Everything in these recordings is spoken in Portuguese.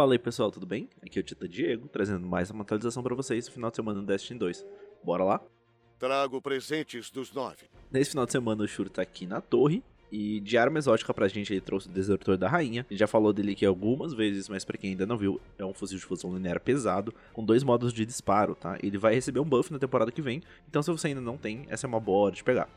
Fala aí pessoal, tudo bem? Aqui é o Tita Diego, trazendo mais uma atualização para vocês no final de semana do Destiny 2. Bora lá? Trago presentes dos nove. Nesse final de semana o Shuro tá aqui na torre. E de arma exótica pra gente ele trouxe o Desertor da Rainha. A gente já falou dele aqui algumas vezes, mas pra quem ainda não viu, é um fuzil de fusão linear pesado, com dois modos de disparo, tá? Ele vai receber um buff na temporada que vem, então se você ainda não tem, essa é uma boa hora de pegar.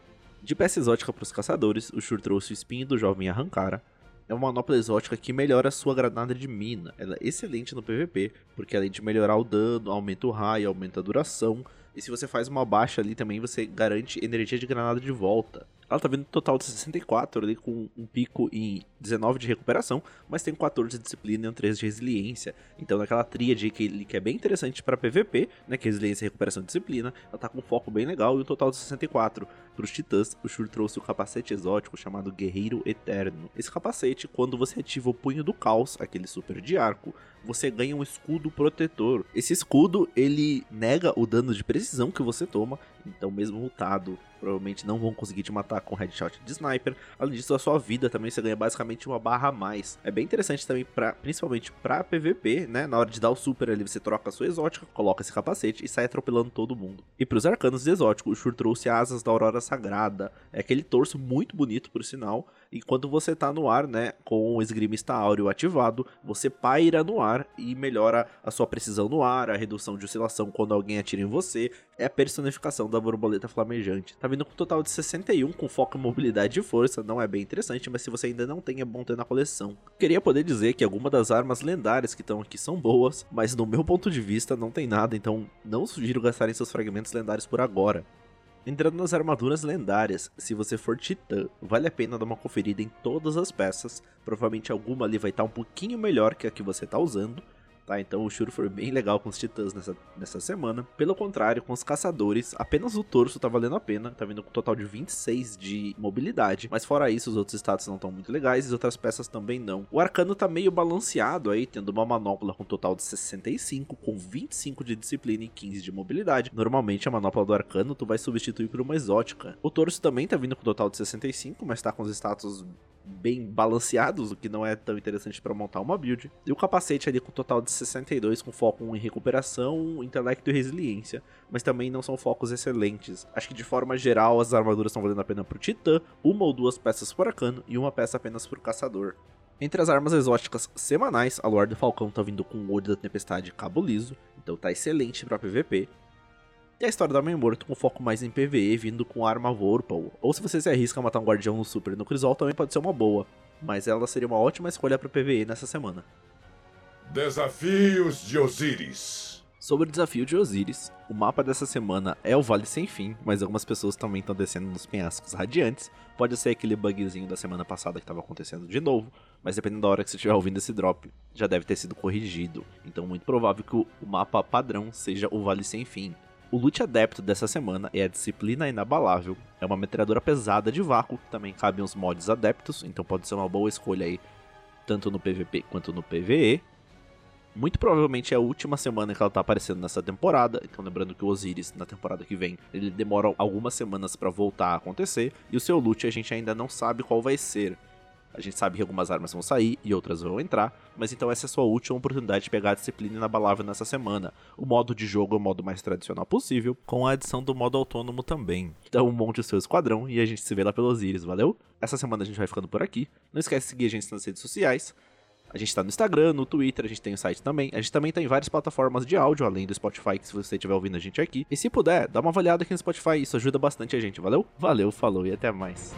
De peça exótica para os caçadores, o Shur trouxe o espinho do jovem Arrancara, é uma manopla exótica que melhora a sua granada de mina. Ela é excelente no PVP, porque além de melhorar o dano, aumenta o raio, aumenta a duração. E se você faz uma baixa ali também, você garante energia de granada de volta. Ela tá vindo um total de 64 ali, com um pico em 19 de recuperação, mas tem 14 de disciplina e um 13 de resiliência. Então, naquela tríade que, que é bem interessante para PVP, né, que é resiliência, recuperação e disciplina, ela tá com um foco bem legal e um total de 64. Para os titãs, o Shur trouxe o capacete exótico chamado Guerreiro Eterno. Esse capacete, quando você ativa o Punho do Caos, aquele super de arco, você ganha um escudo protetor. Esse escudo, ele nega o dano de precisão que você toma, então mesmo lutado provavelmente não vão conseguir te matar com headshot de sniper. Além disso, a sua vida também você ganha basicamente uma barra a mais. É bem interessante também, pra, principalmente para PVP, né? Na hora de dar o super ali, você troca a sua exótica, coloca esse capacete e sai atropelando todo mundo. E para os arcanos exóticos, o Shur trouxe asas da Aurora Sagrada. É aquele torso muito bonito, por sinal. E quando você tá no ar, né, com o esgrimista áureo ativado, você paira no ar e melhora a sua precisão no ar, a redução de oscilação quando alguém atira em você. É a personificação da borboleta flamejante. Tá vindo com um total de 61, com foco em mobilidade e força. Não é bem interessante, mas se você ainda não tem, é bom ter na coleção. Queria poder dizer que algumas das armas lendárias que estão aqui são boas, mas no meu ponto de vista não tem nada, então não sugiro gastarem seus fragmentos lendários por agora. Entrando nas armaduras lendárias, se você for titã, vale a pena dar uma conferida em todas as peças, provavelmente alguma ali vai estar tá um pouquinho melhor que a que você está usando, tá? Então o Shuro foi bem legal com os titãs nessa, nessa semana. Pelo contrário, com os caçadores, apenas o torso tá valendo a pena, tá vindo com um total de 26 de mobilidade, mas fora isso, os outros status não estão muito legais e as outras peças também não. O arcano tá meio balanceado aí, tendo uma manopla com um total de 65, com 25 de disciplina e 15 de mobilidade. Normalmente a manopla do arcano tu vai substituir por uma exótica. O torso também tá vindo com um total de 65, mas tá com os status bem balanceados, o que não é tão interessante para montar uma build. E o capacete ali com um total de 62, com foco em recuperação, intelecto e resiliência, mas também não são focos excelentes. Acho que de forma geral as armaduras estão valendo a pena pro Titã, uma ou duas peças por arcano e uma peça apenas pro caçador. Entre as armas exóticas semanais, a Lorde Falcão tá vindo com o Olho da Tempestade Cabo Liso, então tá excelente para PVP. E a história da Mãe Morto com foco mais em PvE, vindo com arma Vorpal. Ou se você se arrisca a matar um guardião no Super e no Crisol, também pode ser uma boa. Mas ela seria uma ótima escolha para PvE nessa semana. Desafios de Osiris. Sobre o desafio de Osiris, o mapa dessa semana é o Vale Sem Fim, mas algumas pessoas também estão descendo nos penhascos radiantes. Pode ser aquele bugzinho da semana passada que estava acontecendo de novo, mas dependendo da hora que você estiver ouvindo esse drop, já deve ter sido corrigido. Então, muito provável que o mapa padrão seja o Vale Sem Fim. O loot adepto dessa semana é a Disciplina Inabalável. É uma metralhadora pesada de vácuo, também cabe uns mods adeptos, então pode ser uma boa escolha aí, tanto no PVP quanto no PVE. Muito provavelmente é a última semana que ela tá aparecendo nessa temporada, então lembrando que o Osiris, na temporada que vem, ele demora algumas semanas para voltar a acontecer, e o seu loot a gente ainda não sabe qual vai ser. A gente sabe que algumas armas vão sair e outras vão entrar, mas então essa é a sua última oportunidade de pegar a disciplina inabalável nessa semana. O modo de jogo é o modo mais tradicional possível, com a adição do modo autônomo também. Então monte o seu esquadrão e a gente se vê lá pelos íris, valeu? Essa semana a gente vai ficando por aqui. Não esquece de seguir a gente nas redes sociais. A gente tá no Instagram, no Twitter, a gente tem o site também. A gente também tá em várias plataformas de áudio, além do Spotify, que se você estiver ouvindo a gente aqui. E se puder, dá uma avaliada aqui no Spotify, isso ajuda bastante a gente, valeu? Valeu, falou e até mais.